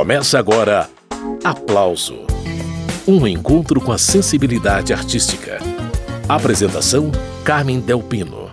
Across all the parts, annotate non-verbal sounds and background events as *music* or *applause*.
Começa agora Aplauso Um encontro com a sensibilidade artística. Apresentação: Carmen Delpino.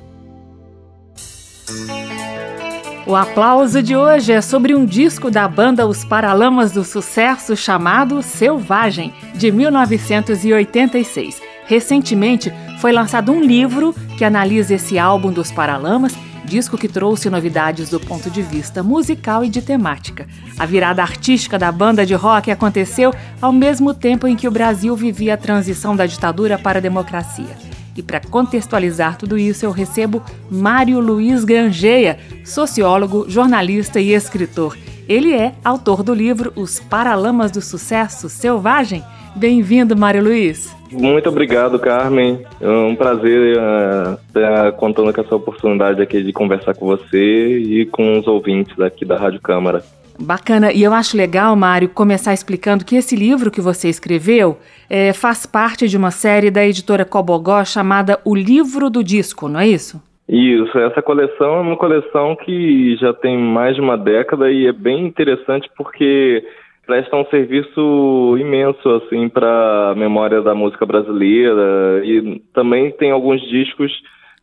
O aplauso de hoje é sobre um disco da banda Os Paralamas do Sucesso chamado Selvagem, de 1986. Recentemente foi lançado um livro que analisa esse álbum dos Paralamas disco que trouxe novidades do ponto de vista musical e de temática. A virada artística da banda de rock aconteceu ao mesmo tempo em que o Brasil vivia a transição da ditadura para a democracia. E para contextualizar tudo isso, eu recebo Mário Luiz Grangeia, sociólogo, jornalista e escritor. Ele é autor do livro Os Paralamas do Sucesso Selvagem. Bem-vindo, Mário Luiz. Muito obrigado, Carmen. É um prazer uh, estar contando com essa oportunidade aqui de conversar com você e com os ouvintes aqui da Rádio Câmara. Bacana. E eu acho legal, Mário, começar explicando que esse livro que você escreveu é, faz parte de uma série da editora Cobogó chamada O Livro do Disco, não é isso? Isso, essa coleção é uma coleção que já tem mais de uma década e é bem interessante porque presta um serviço imenso assim para a memória da música brasileira e também tem alguns discos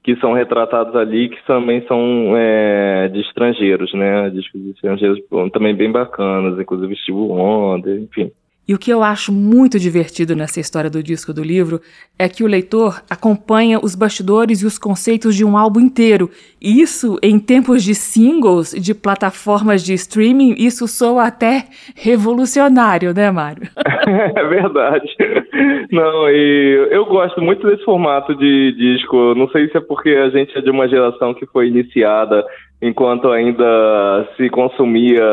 que são retratados ali que também são é, de estrangeiros, né? Discos de estrangeiros também bem bacanas, inclusive Steve Wonder, enfim. E o que eu acho muito divertido nessa história do disco do livro é que o leitor acompanha os bastidores e os conceitos de um álbum inteiro. E isso, em tempos de singles, de plataformas de streaming, isso soa até revolucionário, né, Mário? *laughs* é verdade. Não, e eu gosto muito desse formato de disco. Não sei se é porque a gente é de uma geração que foi iniciada enquanto ainda se consumia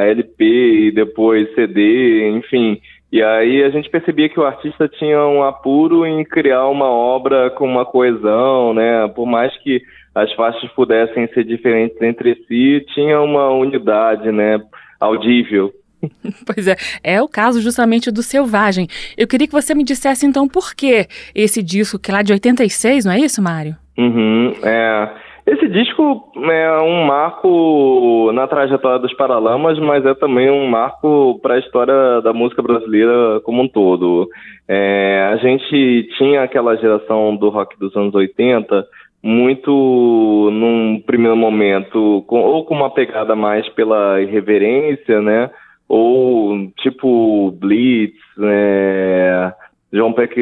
LP e depois CD, enfim. E aí a gente percebia que o artista tinha um apuro em criar uma obra com uma coesão, né? Por mais que as faixas pudessem ser diferentes entre si, tinha uma unidade, né? Audível. *laughs* Pois é, é o caso justamente do Selvagem. Eu queria que você me dissesse então por que esse disco, que é lá de 86, não é isso, Mário? Uhum, é. Esse disco é um marco na trajetória dos Paralamas, mas é também um marco para a história da música brasileira como um todo. É, a gente tinha aquela geração do rock dos anos 80 muito num primeiro momento, com, ou com uma pegada mais pela irreverência, né? Ou tipo Blitz, né? João Peck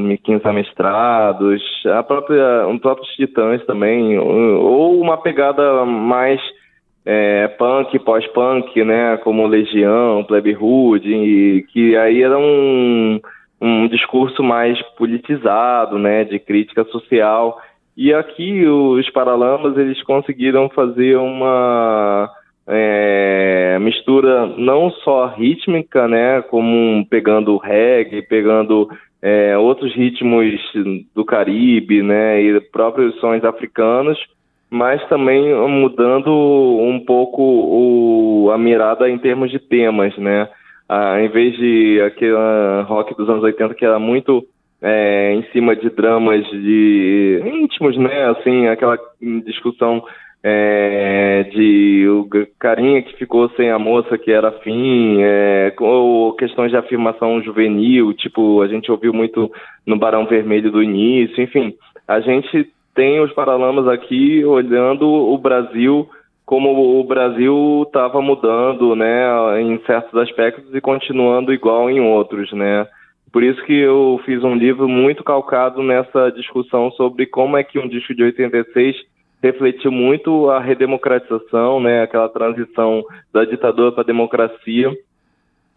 Miquins Amestrados, a própria, os próprios Titãs também, ou uma pegada mais é, punk, pós-punk, né, como Legião, Plebe Hood, que aí era um, um discurso mais politizado, né, de crítica social. E aqui os Paralamas, eles conseguiram fazer uma é, mistura não só rítmica, né, como pegando reggae, pegando é, outros ritmos do Caribe, né, e próprios sons africanos, mas também mudando um pouco o, a mirada em termos de temas, né, ah, em vez de aquele rock dos anos 80 que era muito é, em cima de dramas de íntimos, né, assim, aquela discussão é, de o carinha que ficou sem a moça que era fim, é, ou questões de afirmação juvenil, tipo, a gente ouviu muito no Barão Vermelho do início, enfim, a gente tem os paralamas aqui olhando o Brasil como o Brasil estava mudando, né, em certos aspectos e continuando igual em outros, né. Por isso que eu fiz um livro muito calcado nessa discussão sobre como é que um disco de 86 refletiu muito a redemocratização, né, aquela transição da ditadura para a democracia,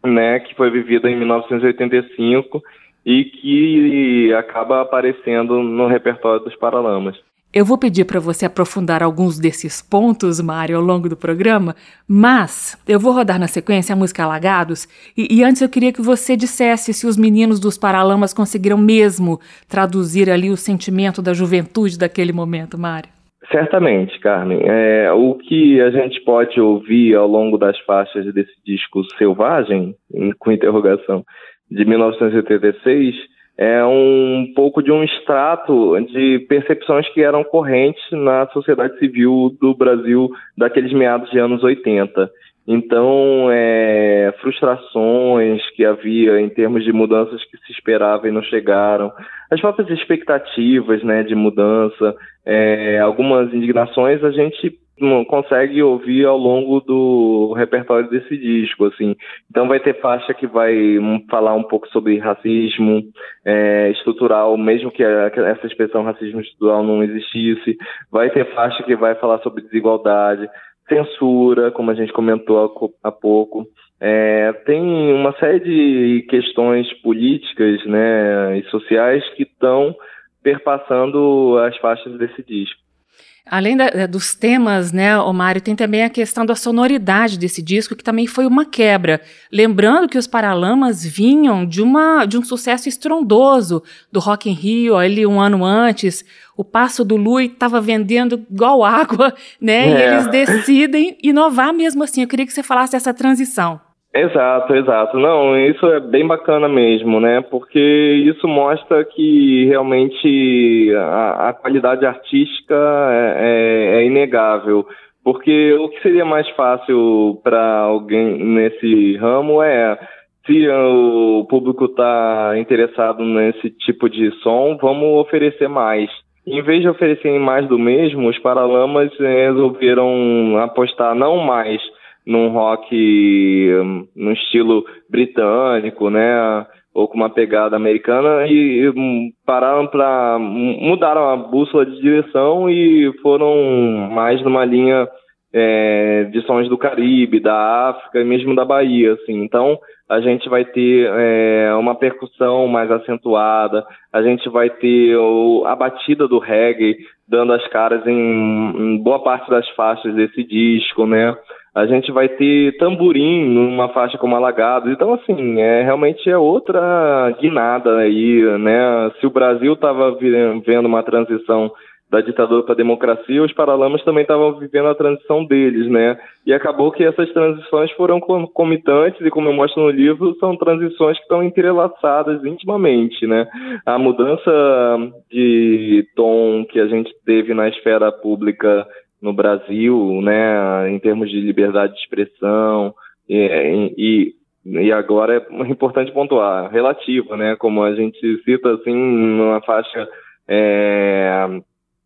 né, que foi vivida em 1985 e que acaba aparecendo no repertório dos Paralamas. Eu vou pedir para você aprofundar alguns desses pontos, Mário, ao longo do programa, mas eu vou rodar na sequência a música Alagados e, e, antes eu queria que você dissesse se os meninos dos Paralamas conseguiram mesmo traduzir ali o sentimento da juventude daquele momento, Mário. Certamente, Carmen. É, o que a gente pode ouvir ao longo das faixas desse disco Selvagem, com interrogação, de 1986, é um pouco de um extrato de percepções que eram correntes na sociedade civil do Brasil daqueles meados de anos 80. Então, é, frustrações que havia em termos de mudanças que se esperava e não chegaram, as próprias expectativas né, de mudança, é, algumas indignações a gente consegue ouvir ao longo do repertório desse disco, assim. Então vai ter faixa que vai falar um pouco sobre racismo é, estrutural, mesmo que essa expressão racismo estrutural não existisse. Vai ter faixa que vai falar sobre desigualdade, censura, como a gente comentou há pouco. É, tem uma série de questões políticas né, e sociais que estão perpassando as faixas desse disco. Além da, eh, dos temas, né, Mário, tem também a questão da sonoridade desse disco, que também foi uma quebra. Lembrando que os Paralamas vinham de, uma, de um sucesso estrondoso do Rock in Rio, ali um ano antes. O Passo do Lui estava vendendo igual água, né? É. E eles decidem inovar mesmo assim. Eu queria que você falasse dessa transição. Exato, exato. Não, isso é bem bacana mesmo, né? Porque isso mostra que realmente a, a qualidade artística é, é, é, inegável. Porque o que seria mais fácil para alguém nesse ramo é se o público está interessado nesse tipo de som, vamos oferecer mais. Em vez de oferecerem mais do mesmo, os Paralamas resolveram apostar não mais num rock hum, no estilo britânico, né? Ou com uma pegada americana e, hum, pararam para mudaram a bússola de direção e foram mais numa linha é, de sons do Caribe, da África e mesmo da Bahia, assim. Então a gente vai ter é, uma percussão mais acentuada, a gente vai ter o, a batida do reggae dando as caras em, em boa parte das faixas desse disco, né? A gente vai ter tamborim numa faixa como Alagados. Então, assim, é realmente é outra guinada aí, né? Se o Brasil estava vendo uma transição da ditadura para a democracia, os Paralamas também estavam vivendo a transição deles, né? E acabou que essas transições foram concomitantes e, como eu mostro no livro, são transições que estão entrelaçadas intimamente, né? A mudança de tom que a gente teve na esfera pública no Brasil, né, em termos de liberdade de expressão e, e, e agora é importante pontuar, relativa, né, como a gente cita assim numa faixa é,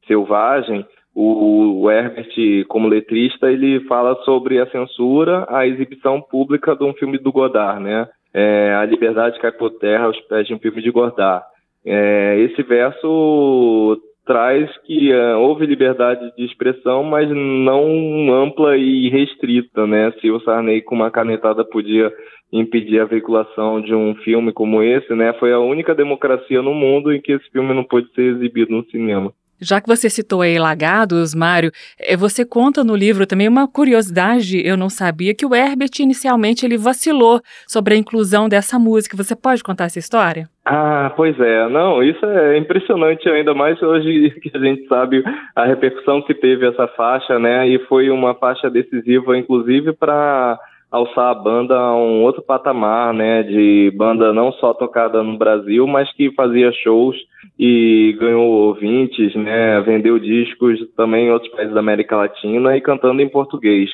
selvagem, o, o Herbert, como letrista, ele fala sobre a censura, a exibição pública de um filme do Godard, né, é, a liberdade cai por terra aos pés de um filme de Godard. É, esse verso traz que uh, houve liberdade de expressão, mas não ampla e restrita, né? Se o Sarney com uma canetada podia impedir a veiculação de um filme como esse, né? Foi a única democracia no mundo em que esse filme não pôde ser exibido no cinema. Já que você citou aí Lagados, Mário, eh, você conta no livro também uma curiosidade, eu não sabia, que o Herbert inicialmente ele vacilou sobre a inclusão dessa música. Você pode contar essa história? Ah, pois é. Não, isso é impressionante ainda mais hoje *laughs* que a gente sabe a repercussão que teve essa faixa, né? E foi uma faixa decisiva, inclusive, para alçar a banda a um outro patamar, né, de banda não só tocada no Brasil, mas que fazia shows e ganhou ouvintes, né, vendeu discos também em outros países da América Latina e cantando em português.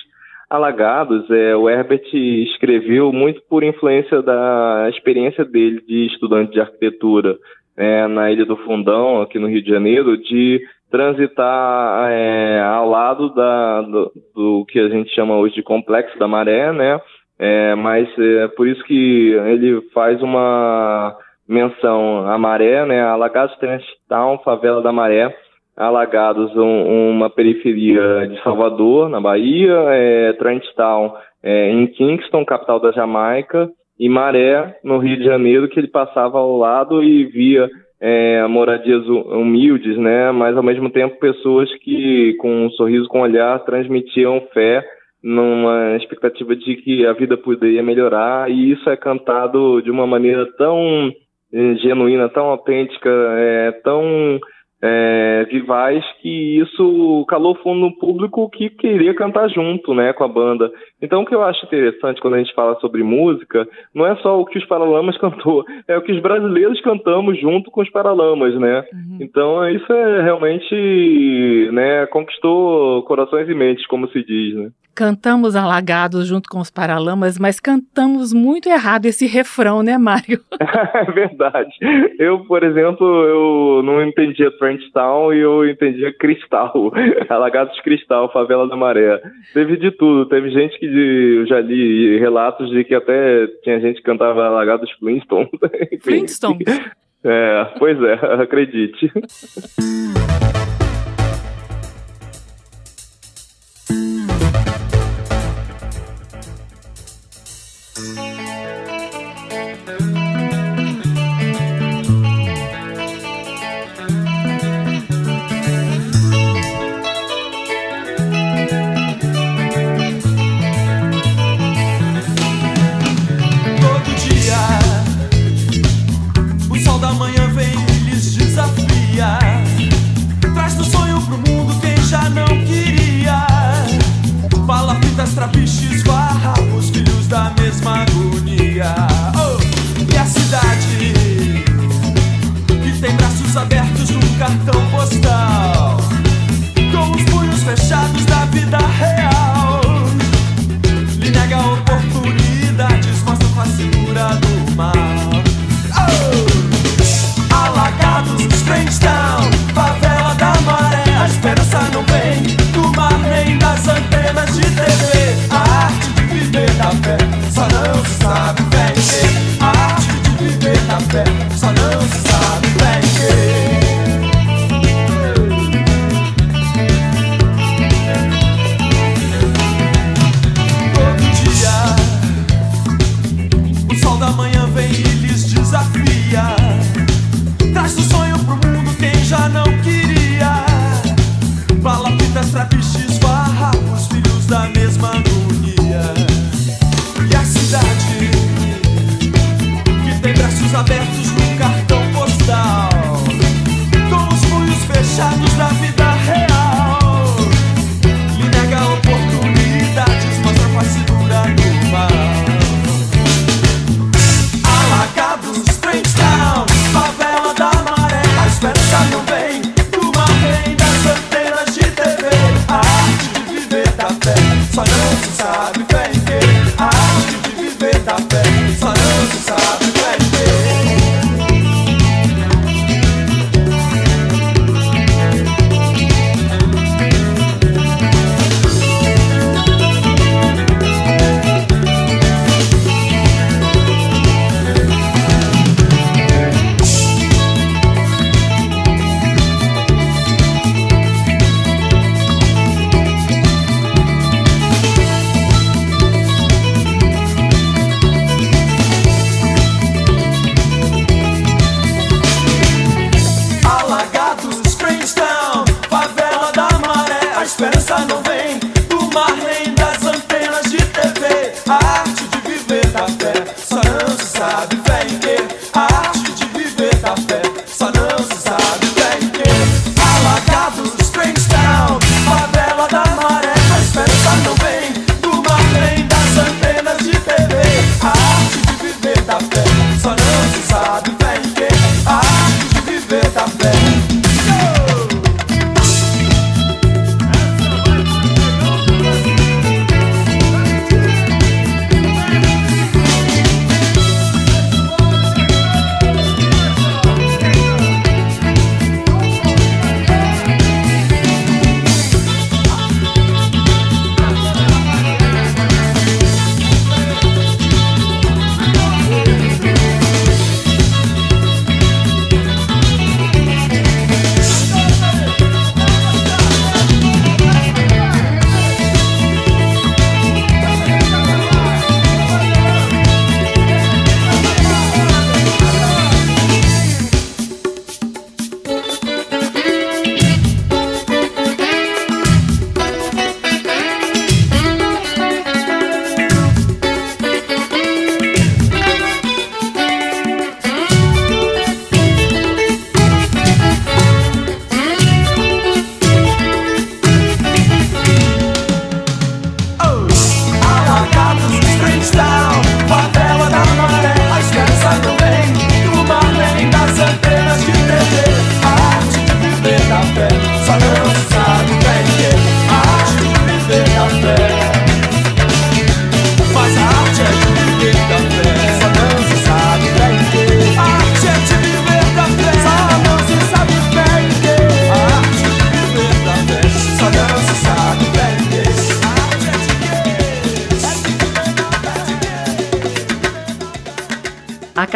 Alagados, é, o Herbert escreveu muito por influência da experiência dele de estudante de arquitetura é, na Ilha do Fundão, aqui no Rio de Janeiro, de transitar é, ao lado da, do, do, que a gente chama hoje de complexo da maré, né? É, mas é por isso que ele faz uma menção à maré, né? Alagados Town, favela da Maré, Alagados, um, uma periferia de Salvador, na Bahia, é, Town é, em Kingston, capital da Jamaica, e Maré, no Rio de Janeiro, que ele passava ao lado e via é, moradias humildes, né? Mas ao mesmo tempo pessoas que com um sorriso com olhar transmitiam fé numa expectativa de que a vida poderia melhorar e isso é cantado de uma maneira tão eh, genuína, tão autêntica, é, tão é, que isso calou fundo no público que queria cantar junto, né, com a banda. Então, o que eu acho interessante quando a gente fala sobre música, não é só o que os Paralamas *laughs* cantou, é o que os brasileiros cantamos junto com os Paralamas, né? Uhum. Então, isso é realmente, né, conquistou corações e mentes, como se diz, né? Cantamos alagados junto com os Paralamas, mas cantamos muito errado esse refrão, né, Mário? *laughs* é verdade. Eu, por exemplo, eu não entendia Town e eu entendia Cristal. *laughs* Alagados Cristal, Favela da Maré. Teve de tudo. Teve gente que eu já li relatos de que até tinha gente que cantava Alagados Flintstone. *laughs* Flintstone? É, pois é, *laughs* acredite.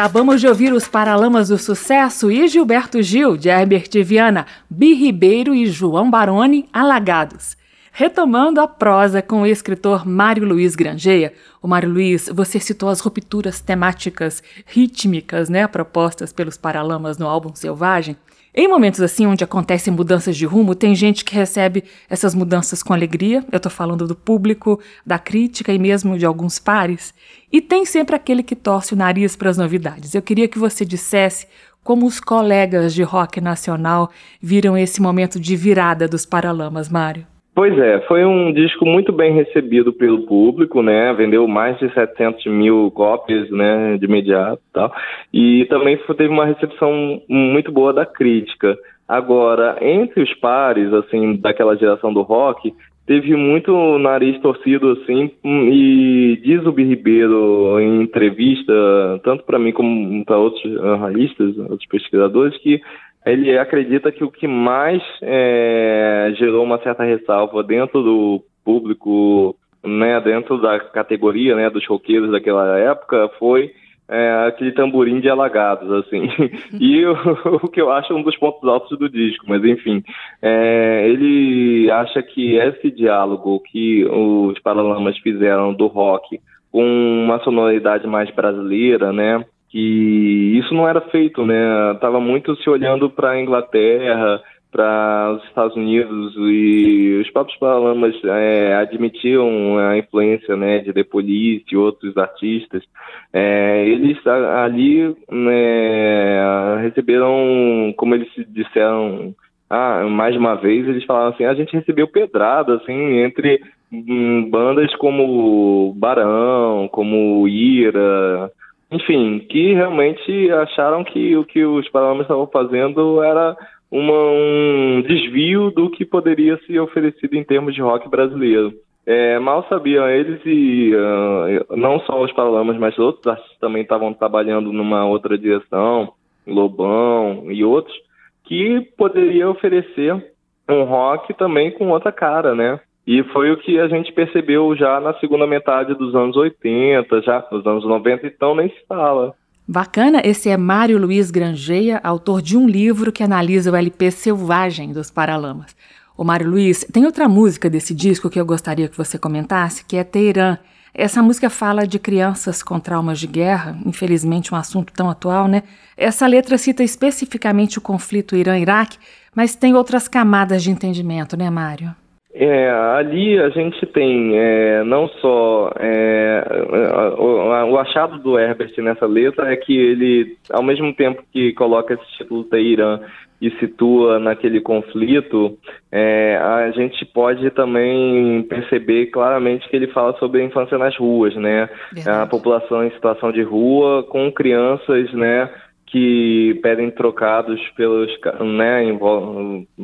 Acabamos de ouvir os Paralamas do Sucesso e Gilberto Gil, de Herbert Viana, Bi Ribeiro e João Baroni, Alagados. Retomando a prosa com o escritor Mário Luiz Grangeia. O Mário Luiz, você citou as rupturas temáticas rítmicas, né, propostas pelos Paralamas no álbum Selvagem. Em momentos assim, onde acontecem mudanças de rumo, tem gente que recebe essas mudanças com alegria. Eu estou falando do público, da crítica e mesmo de alguns pares. E tem sempre aquele que torce o nariz para as novidades. Eu queria que você dissesse como os colegas de rock nacional viram esse momento de virada dos Paralamas, Mário. Pois é, foi um disco muito bem recebido pelo público, né? Vendeu mais de 700 mil cópias, né? De imediato, tal. E também teve uma recepção muito boa da crítica. Agora, entre os pares, assim, daquela geração do rock, teve muito nariz torcido, assim, e diz o B. Ribeiro em entrevista, tanto para mim como para outros analistas, outros pesquisadores, que ele acredita que o que mais é, gerou uma certa ressalva dentro do público, né, dentro da categoria né, dos roqueiros daquela época, foi é, aquele tamborim de alagados, assim. *laughs* e o, *laughs* o, que eu acho um dos pontos altos do disco, mas enfim. É, ele acha que esse diálogo que os Paralamas fizeram do rock com uma sonoridade mais brasileira, né? Que isso não era feito, né? Tava muito se olhando para a Inglaterra, para os Estados Unidos e os próprios Paralamas é, admitiam a influência né, de The Police e outros artistas. É, eles ali né, receberam, como eles disseram ah, mais uma vez, eles falaram assim, a gente recebeu pedrada assim, entre hum, bandas como Barão, como Ira, enfim, que realmente acharam que o que os Paralamas estavam fazendo era uma, um desvio do que poderia ser oferecido em termos de rock brasileiro. É, mal sabiam eles e uh, não só os Paralamas, mas outros artistas também estavam trabalhando numa outra direção, Lobão e outros, que poderia oferecer um rock também com outra cara, né? E foi o que a gente percebeu já na segunda metade dos anos 80, já nos anos 90, então nem se fala. Bacana, esse é Mário Luiz Grangeia, autor de um livro que analisa o LP Selvagem dos Paralamas. O Mário Luiz, tem outra música desse disco que eu gostaria que você comentasse, que é Teirã. Essa música fala de crianças com traumas de guerra, infelizmente um assunto tão atual, né? Essa letra cita especificamente o conflito Irã-Iraque, mas tem outras camadas de entendimento, né, Mário? É, ali a gente tem é, não só é, o, o, achado do Herbert nessa letra é que ele, ao mesmo tempo que coloca esse título Teirã e situa naquele conflito, é, a gente pode também perceber claramente que ele fala sobre a infância nas ruas, né? A população em situação de rua com crianças, né? que pedem trocados pelos né,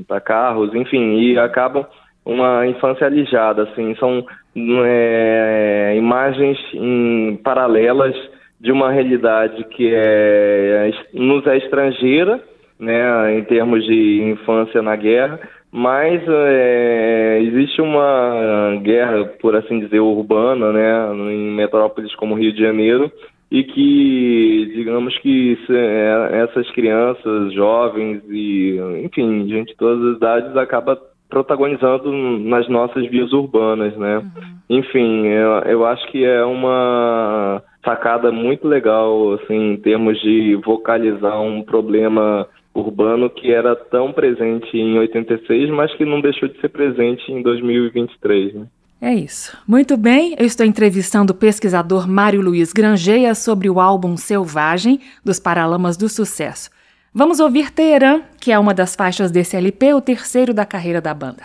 para carros, enfim, e acabam uma infância alijada, assim, são é, imagens em, paralelas de uma realidade que é, nos é estrangeira, né, em termos de infância na guerra, mas é, existe uma guerra, por assim dizer, urbana, né, em metrópoles como Rio de Janeiro, e que, digamos que é, essas crianças, jovens e, enfim, gente de todas as idades acaba protagonizando nas nossas vias urbanas, né? Uhum. Enfim, eu, eu acho que é uma sacada muito legal, assim, em termos de vocalizar um problema urbano que era tão presente em 86, mas que não deixou de ser presente em 2023, né? É isso. Muito bem, eu estou entrevistando o pesquisador Mário Luiz Grangeia sobre o álbum Selvagem dos Paralamas do Sucesso. Vamos ouvir Teherã, que é uma das faixas desse LP, o terceiro da carreira da banda.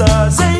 us.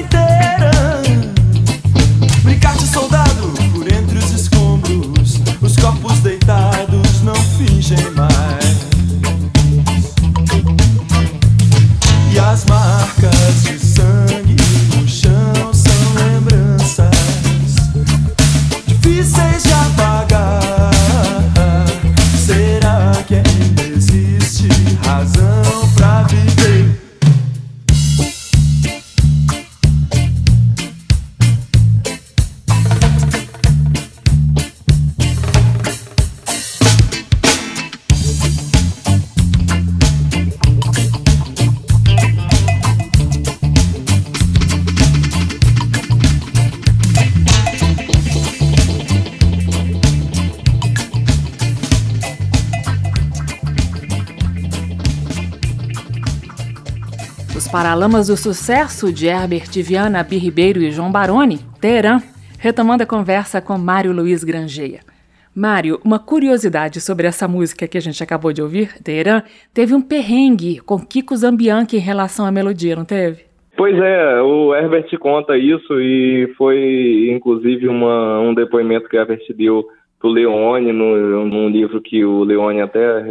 Paralamas do Sucesso de Herbert Viana, Bi Ribeiro e João Baroni, Teherã, retomando a conversa com Mário Luiz Grangeia. Mário, uma curiosidade sobre essa música que a gente acabou de ouvir, Teherã, teve um perrengue com Kiko Zambianchi em relação à melodia, não teve? Pois é, o Herbert conta isso e foi inclusive uma, um depoimento que o Herbert deu pro Leone, no, num livro que o Leone até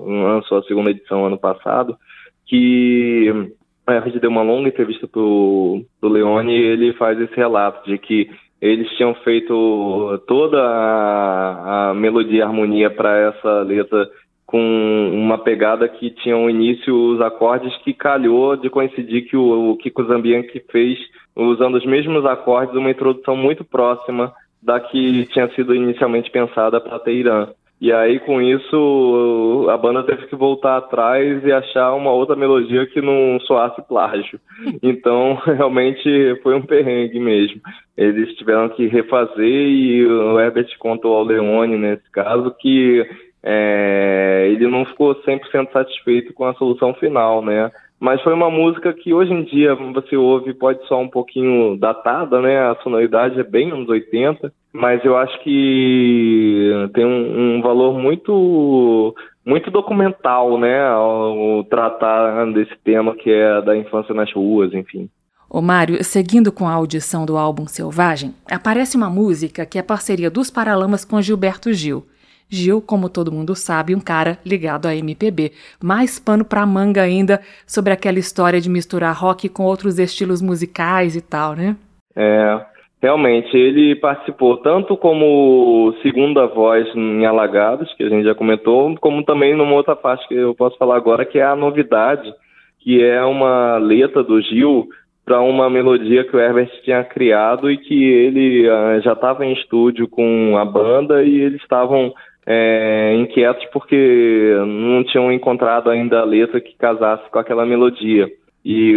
lançou a segunda edição ano passado, que a gente deu uma longa entrevista pro, pro Leone e ele faz esse relato de que eles tinham feito toda a, a melodia e harmonia para essa letra com uma pegada que tinha um início os acordes que calhou de coincidir que o, o Kiko Zambianchi fez usando os mesmos acordes uma introdução muito próxima da que tinha sido inicialmente pensada para Teirã. E aí, com isso, a banda teve que voltar atrás e achar uma outra melodia que não soasse plágio. *laughs* Então, *laughs* realmente foi um perrengue mesmo. Eles tiveram que refazer e o Herbert contou ao Leone, nesse caso, que é, ele não ficou 100% satisfeito com a solução final, né? Mas foi uma música que hoje em dia você ouve, pode soar um pouquinho datada, né? A sonoridade é bem anos 80, mas eu acho que tem um, um valor muito muito documental, né, ao tratar desse tema que é da infância nas ruas, enfim. Ô Mário, seguindo com a audição do álbum Selvagem, aparece uma música que é parceria dos Paralamas com Gilberto Gil. Gil, como todo mundo sabe, um cara ligado à MPB. Mais pano pra manga ainda sobre aquela história de misturar rock com outros estilos musicais e tal, né? É, realmente, ele participou tanto como segunda voz em Alagados, que a gente já comentou, como também numa outra parte que eu posso falar agora, que é a novidade, que é uma letra do Gil para uma melodia que o Herbert tinha criado e que ele uh, já estava em estúdio com a banda e eles estavam é, inquietos porque não tinham encontrado ainda a letra que casasse com aquela melodia. E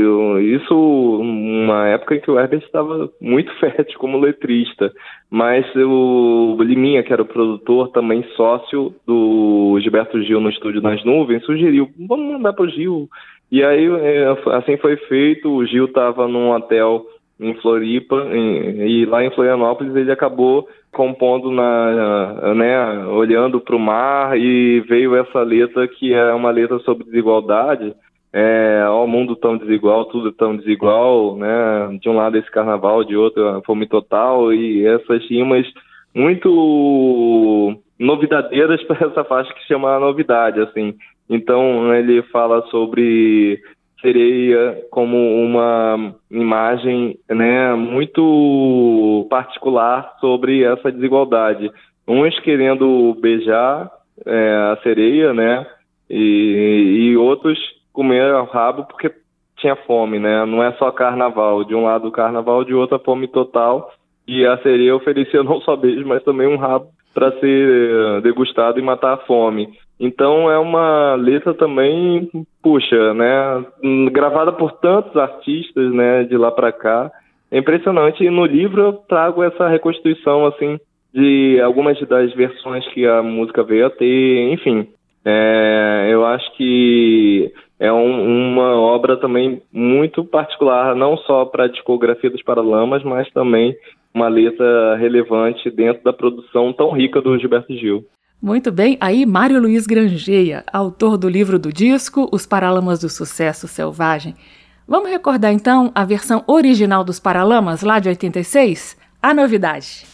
isso uma época em que o Herbert estava muito *laughs* fértil como letrista, mas o Liminha, que era o produtor, também sócio do Gilberto Gil no Estúdio das Nuvens, sugeriu, vamos mandar para o Gil. E aí, é, assim foi feito, o Gil estava num hotel em Floripa e lá em Florianópolis ele acabou compondo na, né, olhando para o mar e veio essa letra que é uma letra sobre desigualdade. É, o mundo tão desigual, tudo tão desigual, né? De um lado esse carnaval, de outro a fome total e essas rimas muito novidadeiras *laughs* para essa faixa que chama novidade, assim. Então ele fala sobre sereia como uma imagem né, muito particular sobre essa desigualdade. Uns querendo beijar é, a sereia, né? E, e outros comer o rabo porque tinha fome, né? Não é só carnaval. De um lado o carnaval, de outro a fome total. E a sereia oferecia *laughs* não só beijo, mas também um rabo para ser degustado e matar a fome. Então é uma letra também, puxa, né, gravada por tantos artistas, né, de lá para cá. É impressionante. E no livro eu trago essa reconstituição assim de algumas das versões que a música veio a ter, enfim. É, eu acho que é um, uma obra também muito particular, não só para a discografia dos Paralamas, mas também uma letra relevante dentro da produção tão rica do Gilberto Gil. Muito bem, aí Mário Luiz Grangeia, autor do livro do disco Os Paralamas do Sucesso Selvagem. Vamos recordar então a versão original dos Paralamas, lá de 86? A novidade.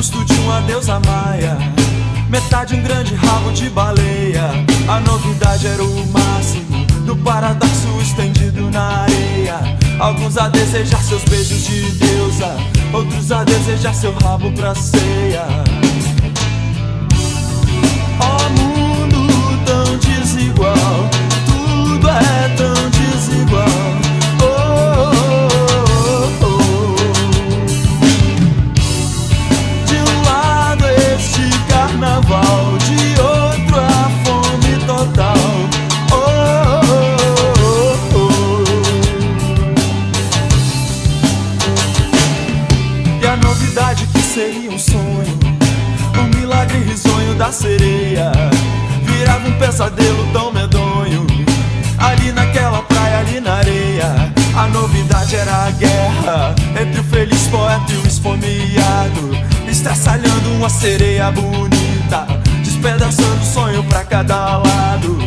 Metade o busto de uma deusa maia, metade um grande rabo de baleia. A novidade era o máximo do paradoxo estendido na areia. Alguns a desejar seus beijos de deusa, outros a desejar seu rabo pra ceia. Ó oh, mundo tão desigual, tudo é tão desigual. Da sereia, virava um pesadelo tão medonho. Ali naquela praia, ali na areia, a novidade era a guerra entre o feliz poeta e o esfomeado. Estraçalhando uma sereia bonita Despedaçando sonho pra cada lado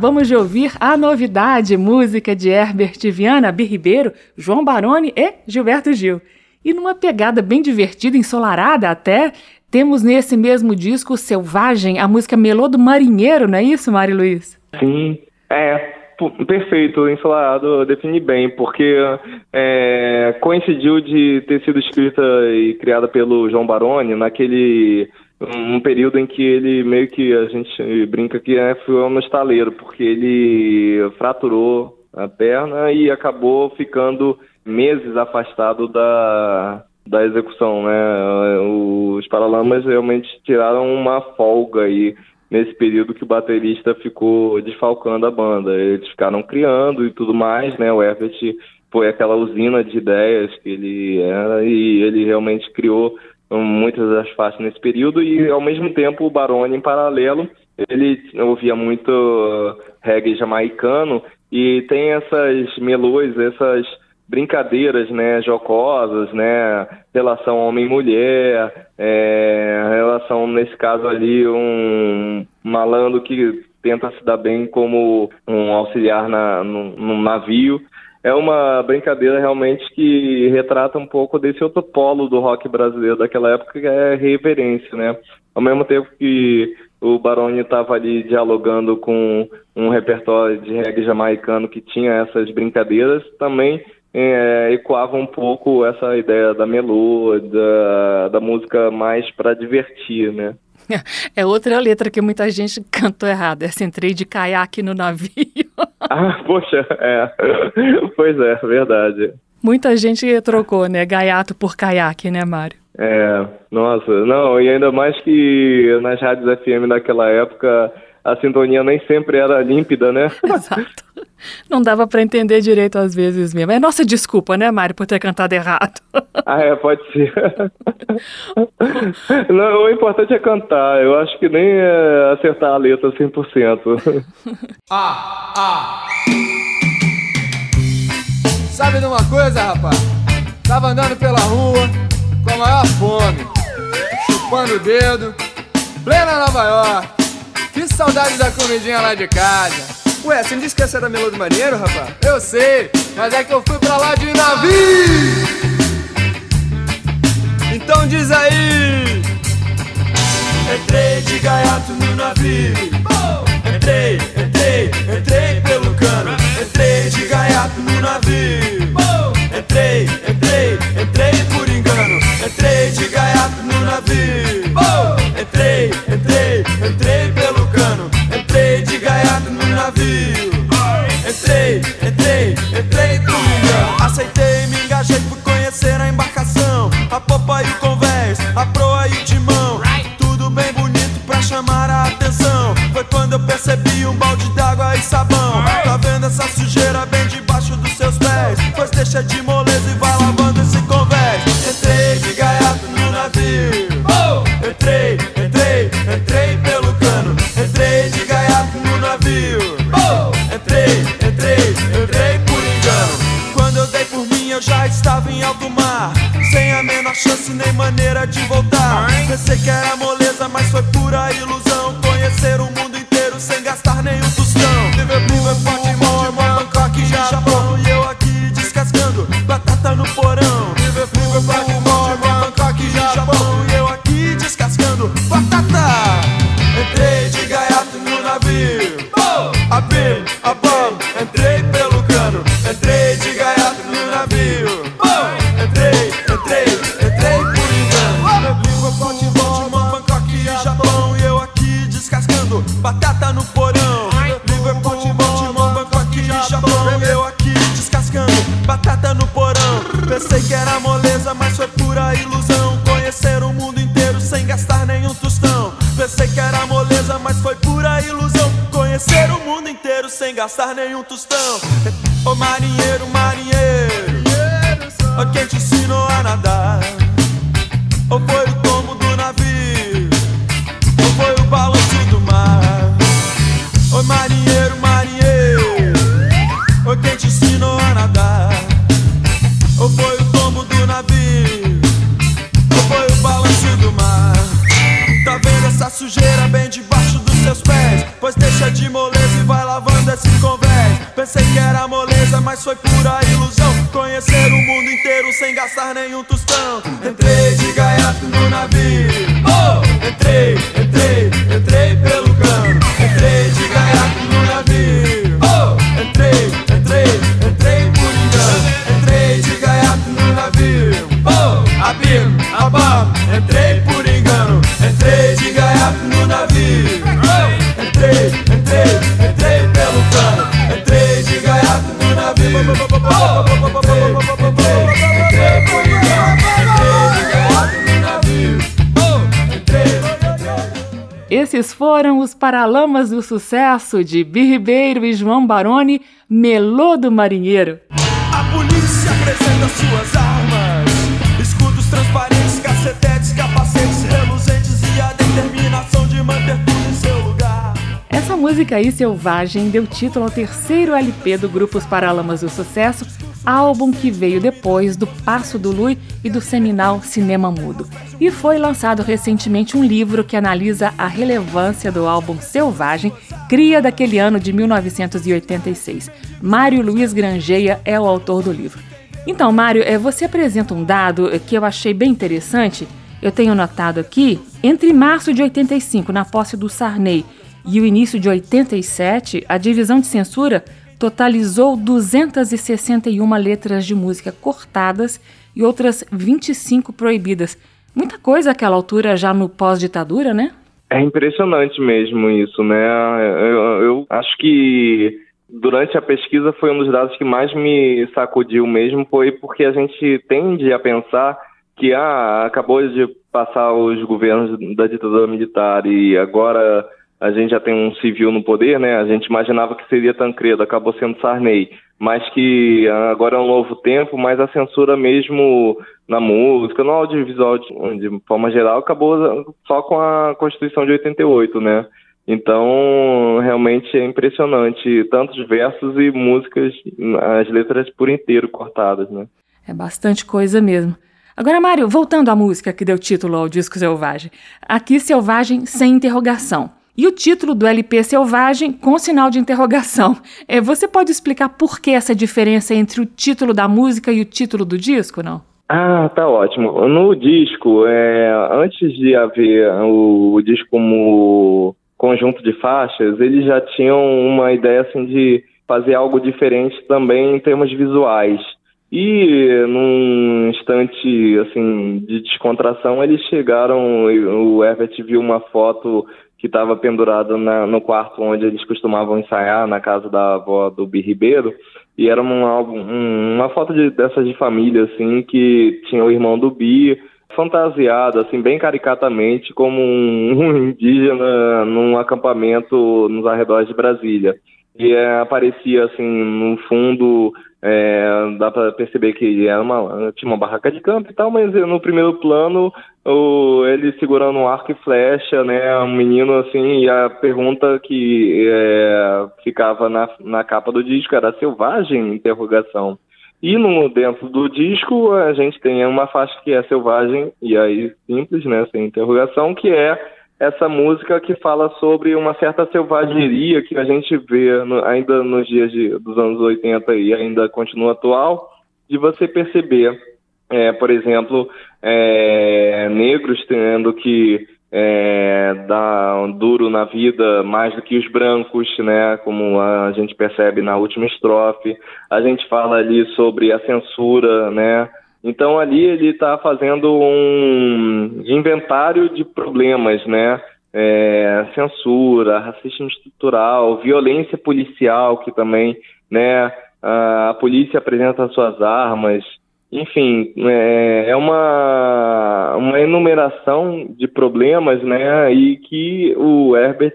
Acabamos de ouvir a novidade, música de Herbert Viana, Bi Ribeiro, João Baroni e Gilberto Gil. E numa pegada bem divertida, ensolarada até, temos nesse mesmo disco Selvagem, a música Melô do Marinheiro, não é isso, Mari Luiz? Sim, é, perfeito, ensolarado define bem, porque é, coincidiu de ter sido escrita e criada pelo João Baroni naquele um período em que ele meio que a gente brinca que é, foi no estaleiro, porque ele fraturou a perna e acabou ficando meses afastado da, da execução, né? Os Paralamas realmente tiraram uma folga aí nesse período que o baterista ficou desfalcando a banda. Eles ficaram criando e tudo mais, né? O Herbert foi aquela usina de ideias que ele era e ele realmente criou muitas das faixas nesse período e ao mesmo tempo o Baroni em paralelo ele ouvia muito reggae jamaicano e tem essas melôs, essas brincadeiras, né, jocosas, né, relação homem-mulher, é, relação nesse caso ali um malandro que tenta se dar bem como um auxiliar na, num, num navio é uma brincadeira realmente que retrata um pouco desse outro polo do rock brasileiro daquela época, que é reverência, né? Ao mesmo tempo que o Baroni estava ali dialogando com um repertório de reggae jamaicano que tinha essas brincadeiras, também é, ecoava um pouco essa ideia da melô, da, da música mais para divertir, né? *laughs* É outra letra que muita gente cantou errado. Essa entrei de caiaque no navio. *laughs* Ah, poxa, é. *laughs* Pois é, verdade. Muita gente trocou, né? Gaiato por caiaque, né, Mário? É, nossa, não, e ainda mais que nas rádios FM daquela época a sintonia nem sempre era límpida, né? Exato. *laughs* Não dava para entender direito às vezes mesmo. É nossa desculpa, né, Mário, por ter cantado errado. *laughs* Ah, é, pode ser. *laughs* Não, o importante é cantar. Eu acho que nem é acertar a letra 100%. Ah, ah. Sabe de uma coisa, rapaz? Tava andando pela rua com a maior fome, chupando o dedo, plena Nova York. Que saudade da comidinha lá de casa. Ué, você não disse que essa era a Melô do Marinheiro, rapaz? Eu sei, mas é que eu fui pra lá de navio. Então diz aí. Entrei de gaiato no navio. Entrei, entrei, entrei pelo cano. Entrei de gaiato no navio. Entrei, entrei, entrei por engano. Entrei de gaiato no navio. Entrei, entrei, entrei Entrei, entrei, entrei por engano. Aceitei, me engajei, fui conhecer a embarcação. A popa e o convés, a proa e o timão. Tudo bem bonito pra chamar a atenção. Foi quando eu percebi um balde d'água e sabão. Tá vendo essa sujeira bem debaixo dos seus pés? Pois deixa de moleza maneira de voltar. Pensei que era moleza, mas foi pura ilusão. Conhecer o mundo Pensei que era moleza, mas foi pura ilusão. Conhecer o mundo inteiro sem gastar nenhum tostão. Pensei que era moleza, mas foi pura ilusão. Conhecer o mundo inteiro sem gastar nenhum tostão. Ô marinheiro, marinheiro, foram os Paralamas do Sucesso de Bi Ribeiro e João Baroni, Melô do Marinheiro. A polícia apresenta suas armas Escudos transparentes, cacetetes, capacetes reluzentes E a determinação de manter tudo em seu lugar Essa música aí, Selvagem, deu título ao terceiro LP do grupo Os Paralamas do Sucesso, álbum que veio depois do Passo do Lui e do seminal Cinema Mudo. E foi lançado recentemente um livro que analisa a relevância do álbum Selvagem, cria daquele ano de 1986. Mário Luiz Grangeia é o autor do livro. Então, Mário, eh, você apresenta um dado que eu achei bem interessante. Eu tenho notado aqui, entre março de 85, na posse do Sarney, e o início de 87, a divisão de censura totalizou 261 letras de música cortadas e outras 25 proibidas. Muita coisa àquela altura, já no pós-ditadura, né? É impressionante mesmo isso, né? Eu, eu acho que durante a pesquisa foi um dos dados que mais me sacudiu mesmo, foi porque a gente tende a pensar que ah, acabou de passar os governos da ditadura militar e agora a gente já tem um civil no poder, né? A gente imaginava que seria Tancredo, acabou sendo Sarney, mas que agora é um novo tempo, mas a censura mesmo na música, no audiovisual de, de forma geral, acabou só com a Constituição de 88, né? Então, realmente é impressionante, tantos versos e músicas, as letras por inteiro cortadas, né? É bastante coisa mesmo. Agora, Mário, voltando à música que deu título ao disco Selvagem. Aqui, Selvagem sem interrogação. E o título do LP Selvagem com sinal de interrogação. É, você pode explicar por que essa diferença entre o título da música e o título do disco, não? Ah, tá ótimo. No disco, é, antes de haver o, o disco como conjunto de faixas, eles já tinham uma ideia assim de fazer algo diferente também em termos visuais. E num instante assim de descontração, eles chegaram, o Herbert viu uma foto que estava pendurada no quarto onde eles costumavam ensaiar, na casa da avó do Bi Ribeiro, e era um álbum, um, uma foto de, dessas de família, assim, que tinha o irmão do Bi, fantasiado, assim, bem caricatamente, como um, *laughs* um indígena num acampamento nos arredores de Brasília. E é, aparecia, assim, no fundo, é, dá para perceber que era uma, tinha uma barraca de campo e tal, mas no primeiro plano, o, ele segurando um arco e flecha, né, um menino, assim, e a pergunta que é, ficava na, na capa do disco era selvagem? Interrogação. E no, dentro do disco a gente tem uma faixa que é selvagem, e aí simples, né, sem interrogação, que é essa música que fala sobre uma certa selvageria que a gente vê no, ainda nos dias de, dos anos 80 e ainda continua atual, de você perceber, é, por exemplo, é, negros tendo que é, dá um duro na vida mais do que os brancos, né? Como a gente percebe na última estrofe. A gente fala ali sobre a censura, né? Então ali ele está fazendo um inventário de problemas, né? É, censura, racismo estrutural, violência policial, que também, né? A polícia apresenta suas armas, enfim, é, é uma, uma enumeração de problemas, né? E que o Herbert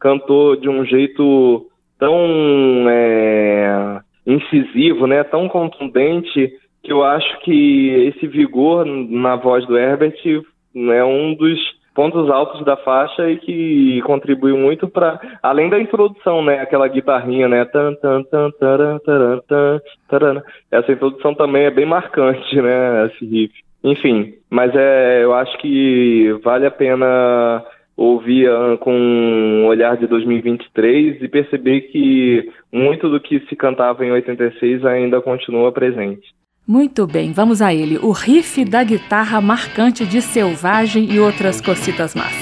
cantou de um jeito tão é, incisivo, né? Tão contundente que eu acho que esse vigor na voz do Herbert é um dos pontos altos da faixa e que contribuiu muito para além da introdução, né, aquela guitarrinha, né, tan tan tan taran, taran, taran. Essa introdução também é bem marcante, né, esse riff. Enfim, mas é, eu acho que vale a pena ouvir uh, com um olhar de 2023 e perceber que muito do que se cantava em 86 ainda continua presente. Muito bem, vamos a ele. O riff da guitarra marcante de Selvagem e outras cocitas más.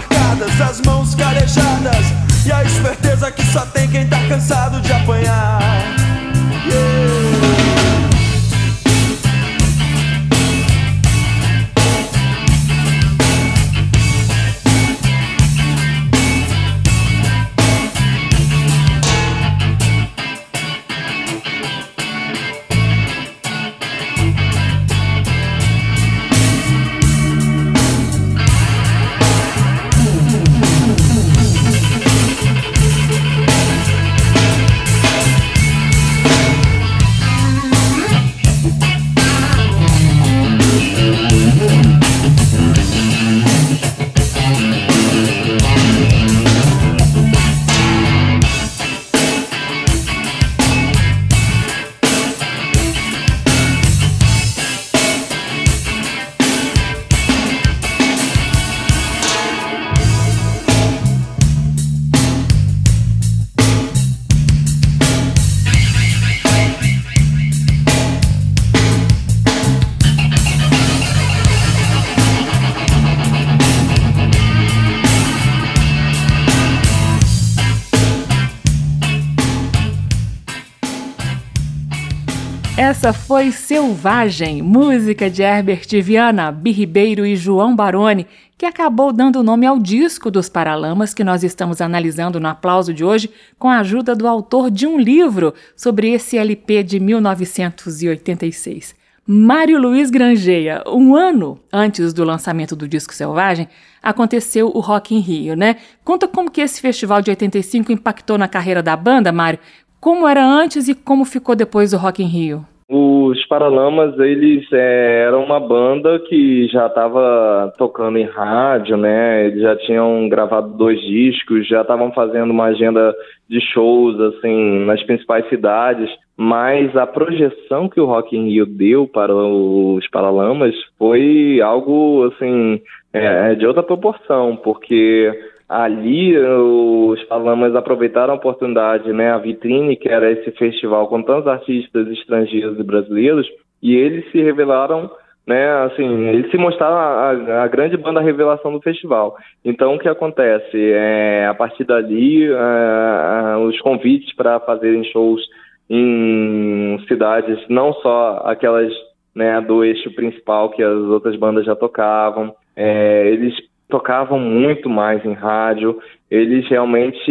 marcadas, as mãos carejadas e a esperteza que só tem quem tá cansado de apanhar. Essa foi Selvagem, música de Herbert Viana, Bi Ribeiro e João Baroni, que acabou dando nome ao disco dos Paralamas que nós estamos analisando no aplauso de hoje, com a ajuda do autor de um livro sobre esse LP de 1986. Mário Luiz Grangeia, um ano antes do lançamento do disco Selvagem, aconteceu o Rock in Rio, né? Conta como que esse festival de 85 impactou na carreira da banda, Mário. Como era antes e como ficou depois do Rock in Rio? Os Paralamas, eles é, eram uma banda que já estava tocando em rádio, né? Eles já tinham gravado dois discos, já estavam fazendo uma agenda de shows, assim, nas principais cidades. Mas a projeção que o Rock in Rio deu para os Paralamas foi algo, assim, é, de outra proporção, porque ali os Palamas aproveitaram a oportunidade, né, a vitrine que era esse festival com tantos artistas estrangeiros e brasileiros, e eles se revelaram, né, assim, eles se mostraram a, a grande banda revelação do festival. Então, o que acontece? É, a partir dali, é, os convites para fazerem shows em cidades, não só aquelas né, do eixo principal que as outras bandas já tocavam, é, eles tocavam muito mais em rádio, eles realmente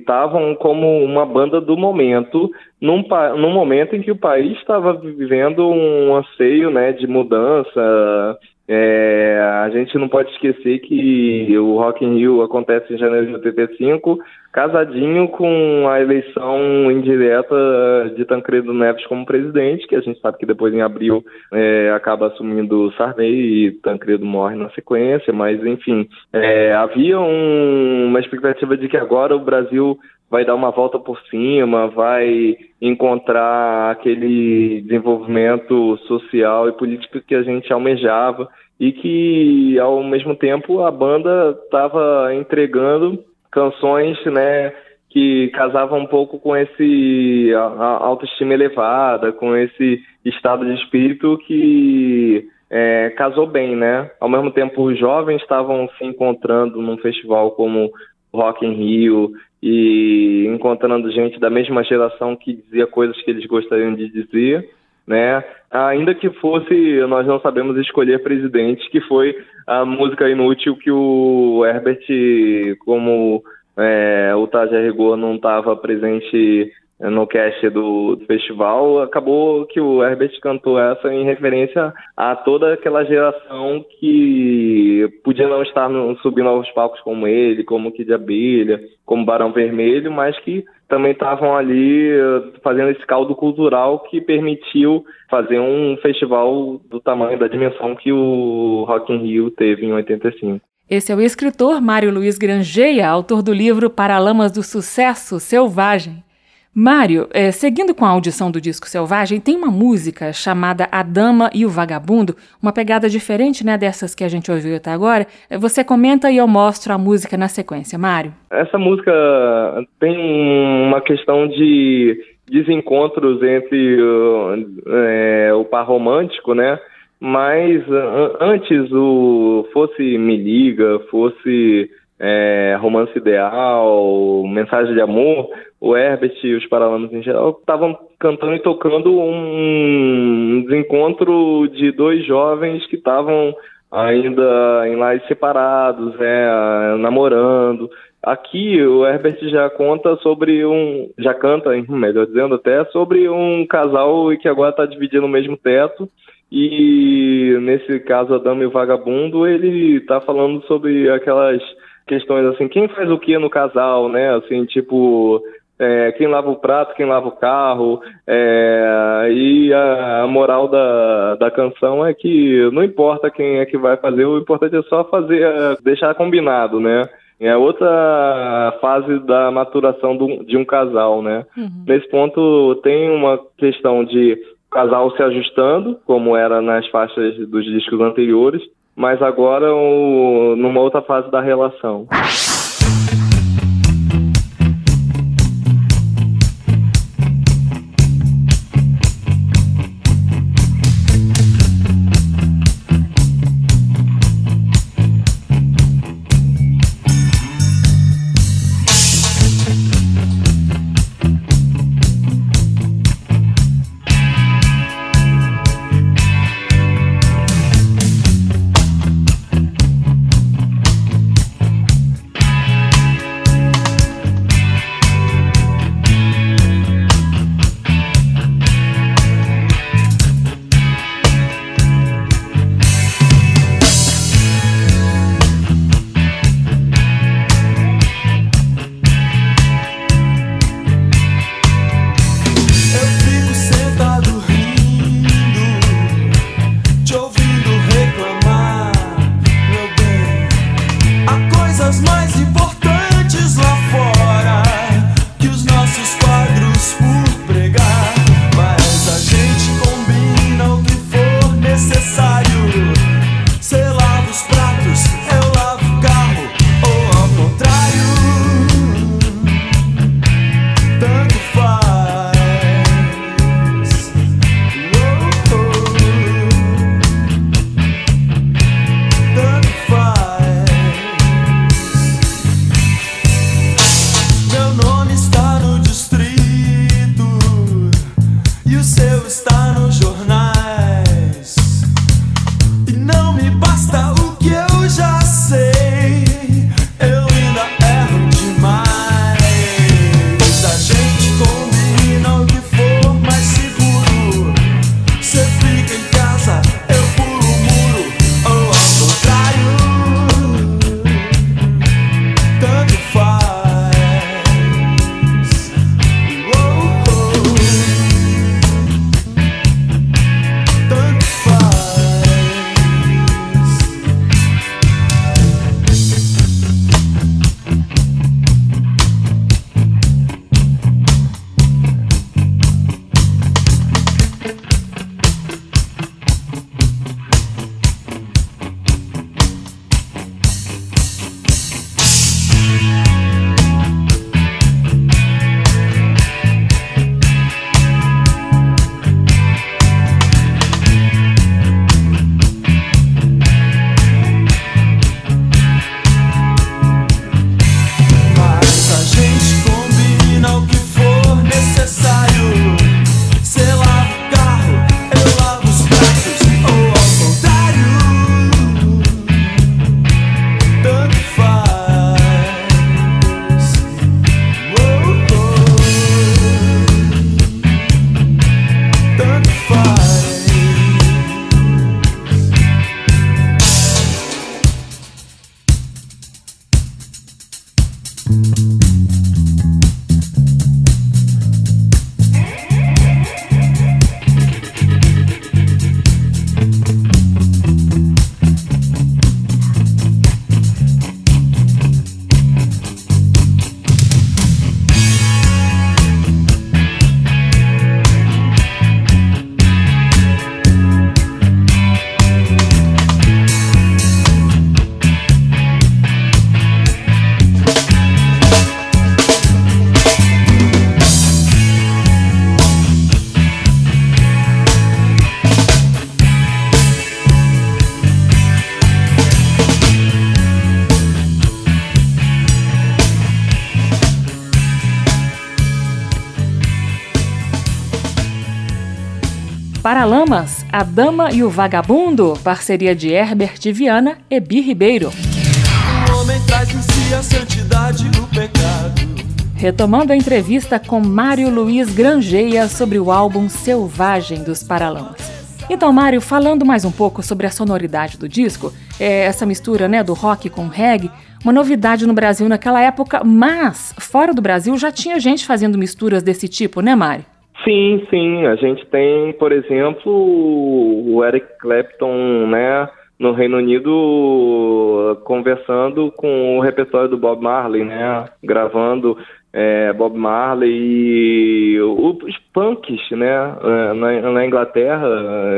estavam como uma banda do momento, num, num momento em que o país estava vivendo um anseio né, de mudança, é, a gente não pode esquecer que o Rock in Rio acontece em janeiro de 85, casadinho com a eleição indireta de Tancredo Neves como presidente, que a gente sabe que depois em abril é, acaba assumindo Sarney e Tancredo morre na sequência, mas enfim, é, havia um, uma expectativa de que agora o Brasil vai dar uma volta por cima, vai encontrar aquele desenvolvimento social e político que a gente almejava e que ao mesmo tempo a banda estava entregando canções, né, que casavam um pouco com esse autoestima elevada, com esse estado de espírito que é, casou bem, né? Ao mesmo tempo, os jovens estavam se encontrando num festival como Rock in Rio e encontrando gente da mesma geração que dizia coisas que eles gostariam de dizer, né? Ainda que fosse, nós não sabemos escolher presidente, que foi a música inútil que o Herbert, como é, o Taj Rigor não estava presente no cast do, festival, acabou que o Herbert cantou essa em referência a toda aquela geração que podia não estar no, subindo aos palcos como ele, como Kid Abelha, como Barão Vermelho, mas que também estavam ali eh, fazendo esse caldo cultural que permitiu fazer um festival do tamanho, da dimensão que o Rock in Rio teve em 85. Esse é o escritor Mário Luiz Grangeia, autor do livro Paralamas do Sucesso Selvagem. Mário, é, seguindo com a audição do disco Selvagem, tem uma música chamada A Dama e o Vagabundo, uma pegada diferente né, dessas que a gente ouviu até agora. É, você comenta e eu mostro a música na sequência, Mário. Essa música tem uma questão de desencontros entre uh, é, o par romântico, né? Mas uh, antes o fosse Me Liga, fosse é, Romance Ideal, Mensagem de Amor, o Herbert e os Paralamas em geral estavam cantando e tocando um desencontro de dois jovens que estavam ainda em lares separados, é, namorando. Aqui o Herbert já conta sobre um, já canta, melhor dizendo até, sobre um casal que agora está dividindo o mesmo teto. E nesse caso, a Dama e o Vagabundo, ele está falando sobre aquelas questões assim, quem faz o que no casal, né? Assim, tipo, é, quem lava o prato, quem lava o carro. É, e a, a, moral da, da canção é que não importa quem é que vai fazer, o importante é só fazer, é, deixar combinado, né? É outra fase da maturação do, de um casal, né? Uhum. Nesse ponto tem uma questão de casal se ajustando, como era nas faixas dos discos anteriores, mas agora o, numa outra fase da relação. A Dama e o Vagabundo, parceria de Herbert Viana e Bi Ribeiro. O homem traz em si a santidade do pecado. Retomando a entrevista com Mário Luiz Grangeia sobre o álbum Selvagem dos Paralamas. Então, Mário, falando mais um pouco sobre a sonoridade do disco, é, essa mistura né, do rock com reggae, uma novidade no Brasil naquela época, mas fora do Brasil já tinha gente fazendo misturas desse tipo, né, Mário? Sim, sim. A gente tem, por exemplo, o Eric Clapton, né, no Reino Unido, conversando com o repertório do Bob Marley, né, gravando é, Bob Marley e os punks, né, é, na, na Inglaterra,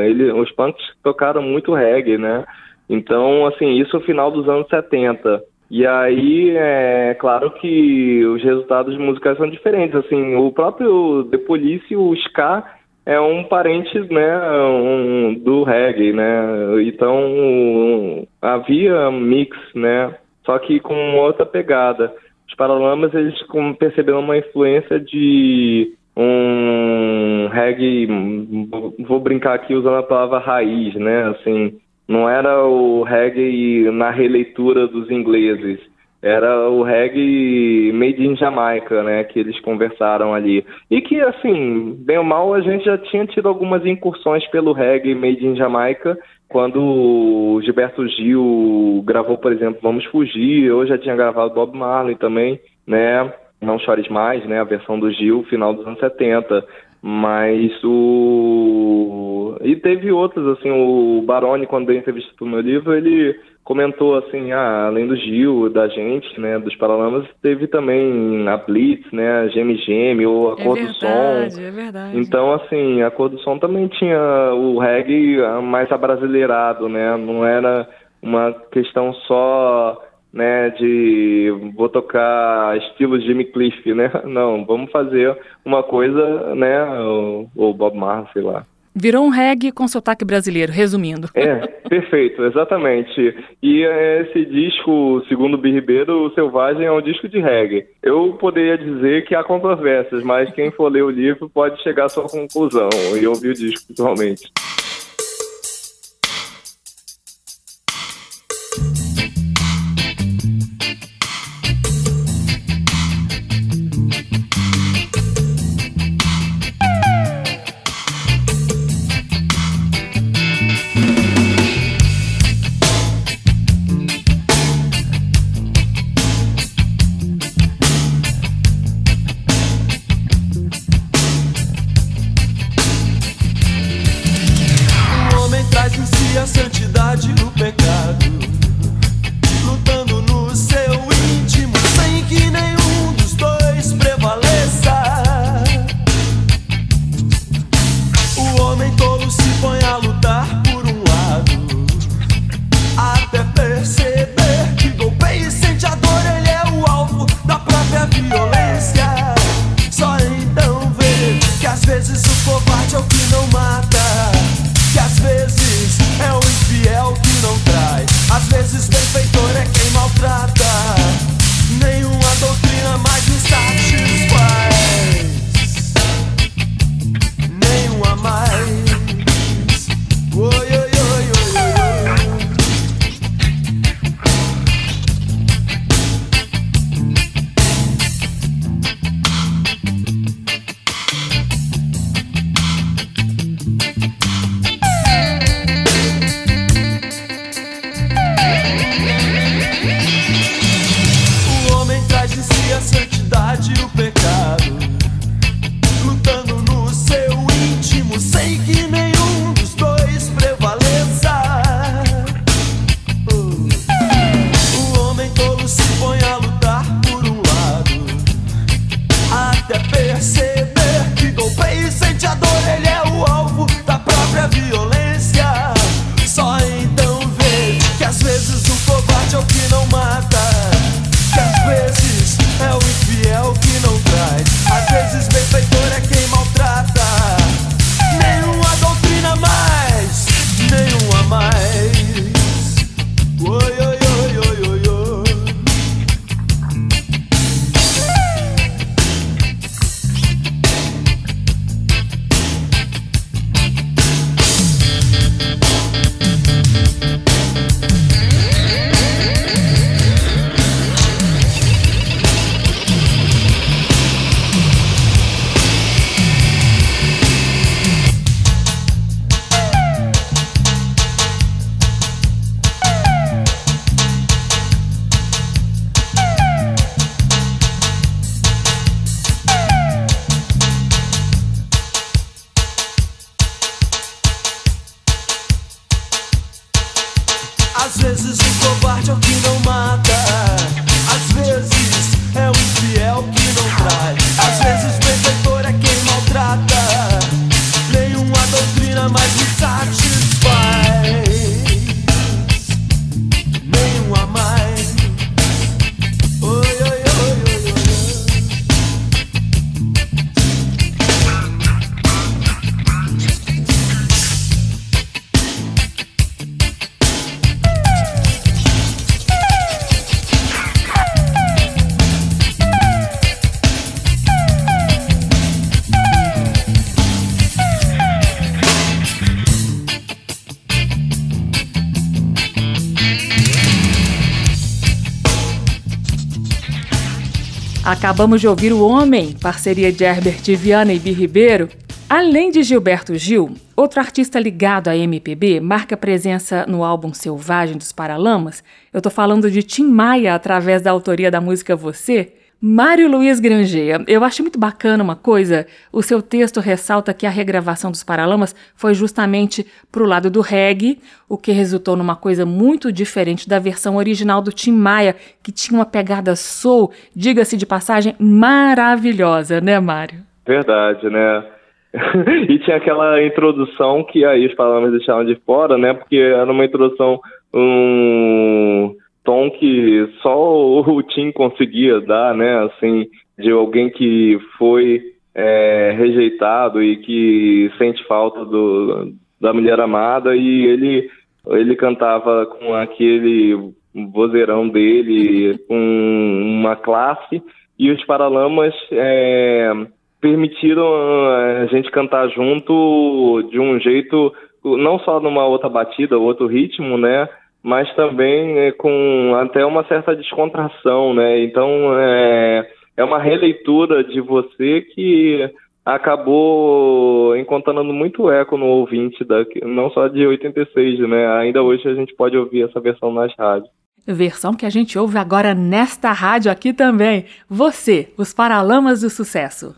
ele, os punks tocaram muito reggae, né. Então, assim, isso no final dos anos 70. E aí, é claro que os resultados musicais são diferentes. Assim, o próprio The Police, o ska, é um parente, né, um, do reggae, né? Então, havia mix, né? Só que com outra pegada. Os Paralamas, eles perceberam uma influência de um reggae, vou brincar aqui usando a palavra raiz, né? Assim, não era o reggae na releitura dos ingleses, era o reggae made in Jamaica, né, que eles conversaram ali. E que, assim, bem ou mal, a gente já tinha tido algumas incursões pelo reggae made in Jamaica, quando o Gilberto Gil gravou, por exemplo, Vamos Fugir, eu já tinha gravado Bob Marley também, né, Não Chores Mais, né, a versão do Gil, final dos anos 70. Mas o. E teve outros, assim, o Baroni, quando deu entrevista pro meu livro, ele comentou assim, ah, além do Gil, da gente, né, dos Paralamas, teve também a Blitz, né, a Geme Geme, ou a é Cor verdade, do Som. É verdade. Então, assim, a Cor do Som também tinha o reggae mais abrasileirado, né, não era uma questão só né, de vou tocar estilo Jimmy Cliff, né? *laughs* Não, vamos fazer uma coisa, né, o, Bob Marley, sei lá. Virou um reggae com sotaque brasileiro, resumindo. É, *laughs* perfeito, exatamente. E esse disco, segundo o B. Ribeiro, o Selvagem é um disco de reggae. Eu poderia dizer que há controvérsias, mas quem for ler o livro pode chegar à sua conclusão e ouvir o disco pessoalmente. Acabamos de ouvir O Homem, parceria de Herbert Viana e Bi Ribeiro. Além de Gilberto Gil, outro artista ligado à MPB marca presença no álbum Selvagem dos Paralamas. Eu tô falando de Tim Maia através da autoria da música Você, Mário Luiz Grangeia, eu acho muito bacana uma coisa. O seu texto ressalta que a regravação dos Paralamas foi justamente para o lado do reggae, o que resultou numa coisa muito diferente da versão original do Tim Maia, que tinha uma pegada soul, diga-se de passagem, maravilhosa, né, Mário? Verdade, né? *laughs* e tinha aquela introdução que aí os Paralamas deixaram de fora, né? Porque era uma introdução. Um tom que só o Tim conseguia dar, né? Assim, de alguém que foi é, rejeitado e que sente falta do, da mulher amada e ele ele cantava com aquele vozeirão dele, com uma classe e os Paralamas é, permitiram a gente cantar junto de um jeito não só numa outra batida, outro ritmo, né? Mas também é, com até uma certa descontração, né? Então é, é uma releitura de você que acabou encontrando muito eco no ouvinte, da, não só de 86, né? Ainda hoje a gente pode ouvir essa versão nas rádios. Versão que a gente ouve agora nesta rádio aqui também. Você, os Paralamas do Sucesso.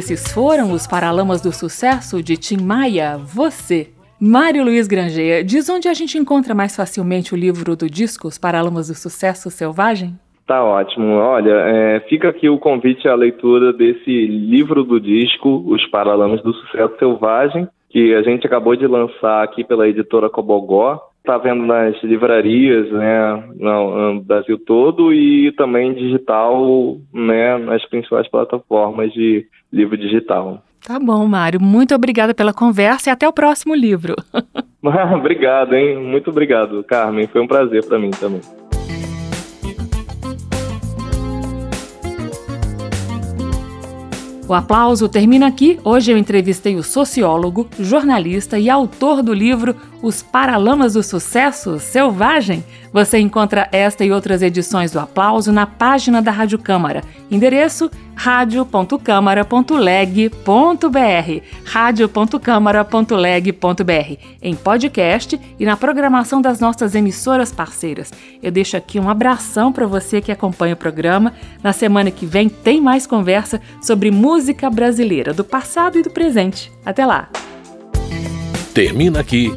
Esses foram os Paralamas do Sucesso de Tim Maia, Você. Mário Luiz Grangeia, diz onde a gente encontra mais facilmente o livro do disco Os Paralamas do Sucesso Selvagem? Tá ótimo. Olha, é, fica aqui o convite à leitura desse livro do disco, Os Paralamas do Sucesso Selvagem, que a gente acabou de lançar aqui pela editora Cobogó. Está vendo nas livrarias, né, no, no, Brasil todo e também digital, né, nas principais plataformas de livro digital. Tá bom, Mário. Muito obrigada pela conversa e até o próximo livro. *laughs* obrigado, hein? Muito obrigado, Carmen. Foi um prazer para mim também. O aplauso termina aqui. Hoje eu entrevistei o sociólogo, jornalista e autor do livro Os Paralamas do Sucesso Selvagem. Você encontra esta e outras edições do Aplauso na página da Rádio Câmara. Endereço radio.câmara.leg.br radio.câmara.leg.br em podcast e na programação das nossas emissoras parceiras. Eu deixo aqui um abração para você que acompanha o programa. Na semana que vem tem mais conversa sobre música brasileira do passado e do presente. Até lá. Termina aqui.